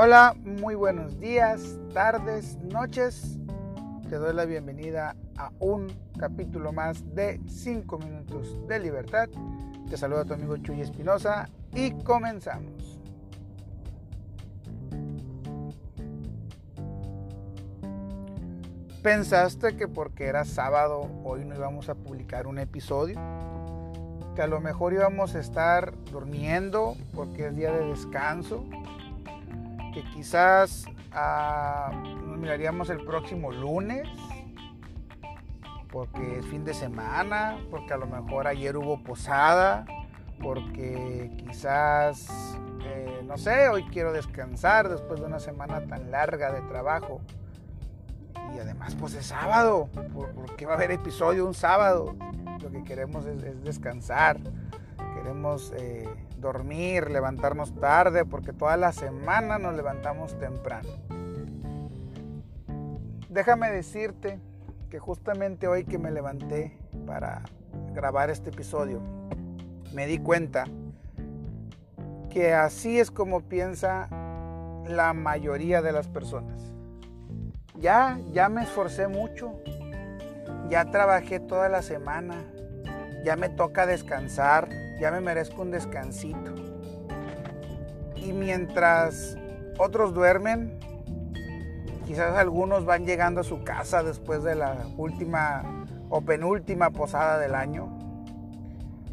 Hola, muy buenos días, tardes, noches. Te doy la bienvenida a un capítulo más de 5 minutos de libertad. Te saluda tu amigo Chuy Espinosa y comenzamos. ¿Pensaste que porque era sábado hoy no íbamos a publicar un episodio? Que a lo mejor íbamos a estar durmiendo porque es día de descanso que quizás ah, nos miraríamos el próximo lunes, porque es fin de semana, porque a lo mejor ayer hubo posada, porque quizás, eh, no sé, hoy quiero descansar después de una semana tan larga de trabajo. Y además, pues es sábado, porque va a haber episodio un sábado? Lo que queremos es, descansar, queremos... Eh, dormir, levantarnos tarde, porque toda la semana nos levantamos temprano. Déjame decirte que justamente hoy que me levanté para grabar este episodio, me di cuenta que así es como piensa la mayoría de las personas. Ya, ya me esforcé mucho, ya trabajé toda la semana, ya me toca descansar, ya me merezco un descansito. Y mientras otros duermen, quizás algunos van llegando a su casa después de la última o penúltima posada del año,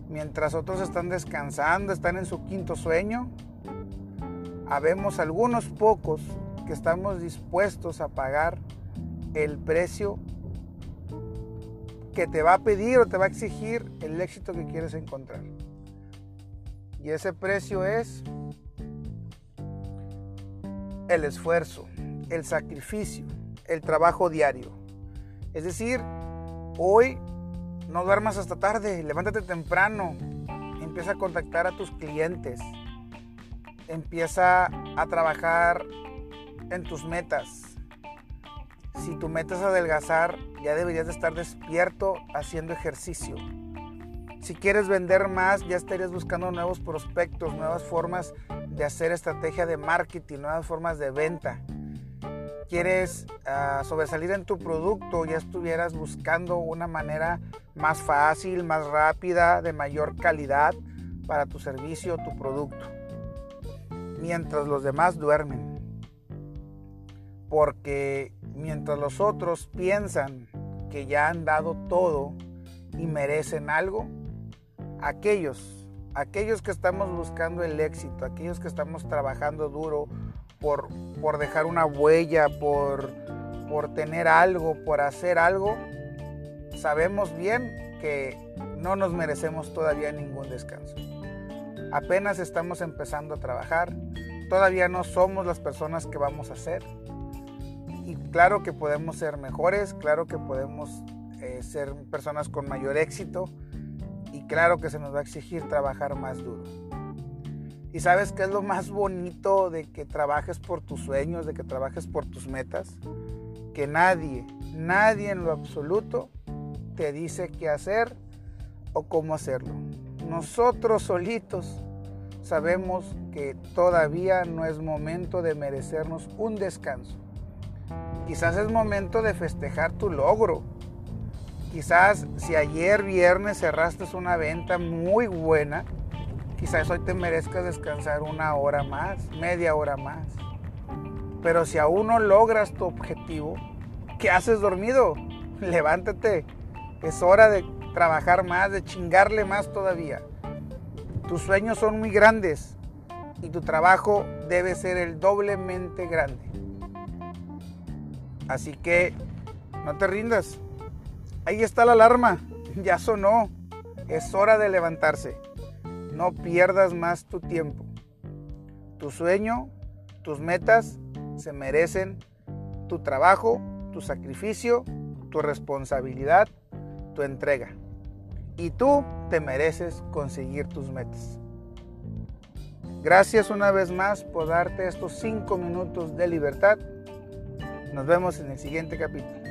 mientras otros están descansando, están en su quinto sueño, habemos algunos pocos que estamos dispuestos a pagar el precio que te va a pedir o te va a exigir el éxito que quieres encontrar. Y ese precio es el esfuerzo, el sacrificio, el trabajo diario. Es decir, hoy no duermas hasta tarde, levántate temprano, empieza a contactar a tus clientes, empieza a trabajar en tus metas. Si tu meta es adelgazar, ya deberías de estar despierto haciendo ejercicio. Si quieres vender más, ya estarías buscando nuevos prospectos, nuevas formas de hacer estrategia de marketing, nuevas formas de venta. Quieres ah, sobresalir en tu producto, ya estuvieras buscando una manera más fácil, más rápida, de mayor calidad para tu servicio tu producto. Mientras los demás duermen. Porque mientras los otros piensan que ya han dado todo y merecen algo, aquellos, aquellos que estamos buscando el éxito, aquellos que estamos trabajando duro por, por dejar una huella, por, por tener algo, por hacer algo, sabemos bien que no nos merecemos todavía ningún descanso. Apenas estamos empezando a trabajar, todavía no somos las personas que vamos a ser. Y claro que podemos ser mejores, claro que podemos eh, ser personas con mayor éxito, y claro que se nos va a exigir trabajar más duro. ¿Y sabes qué es lo más bonito de que trabajes por tus sueños, de que trabajes por tus metas? Que nadie, nadie en lo absoluto te dice qué hacer o cómo hacerlo. Nosotros solitos sabemos que todavía no es momento de merecernos un descanso. Quizás es momento de festejar tu logro, Quizás si ayer viernes cerraste una venta muy buena, quizás hoy te merezcas descansar una hora más, media hora más. Pero si aún no logras tu objetivo, ¿qué haces dormido? Levántate. Es hora de trabajar más, de chingarle más todavía. Tus sueños son muy grandes y tu trabajo debe ser el doblemente grande. Así que no te rindas. Ahí está la alarma, ya sonó. Es hora de levantarse. No pierdas más tu tiempo. Tu sueño, tus metas se merecen tu trabajo, tu sacrificio, tu responsabilidad, tu entrega. Y tú te mereces conseguir tus metas. Gracias una vez más por darte estos cinco minutos de libertad. Nos vemos en el siguiente capítulo.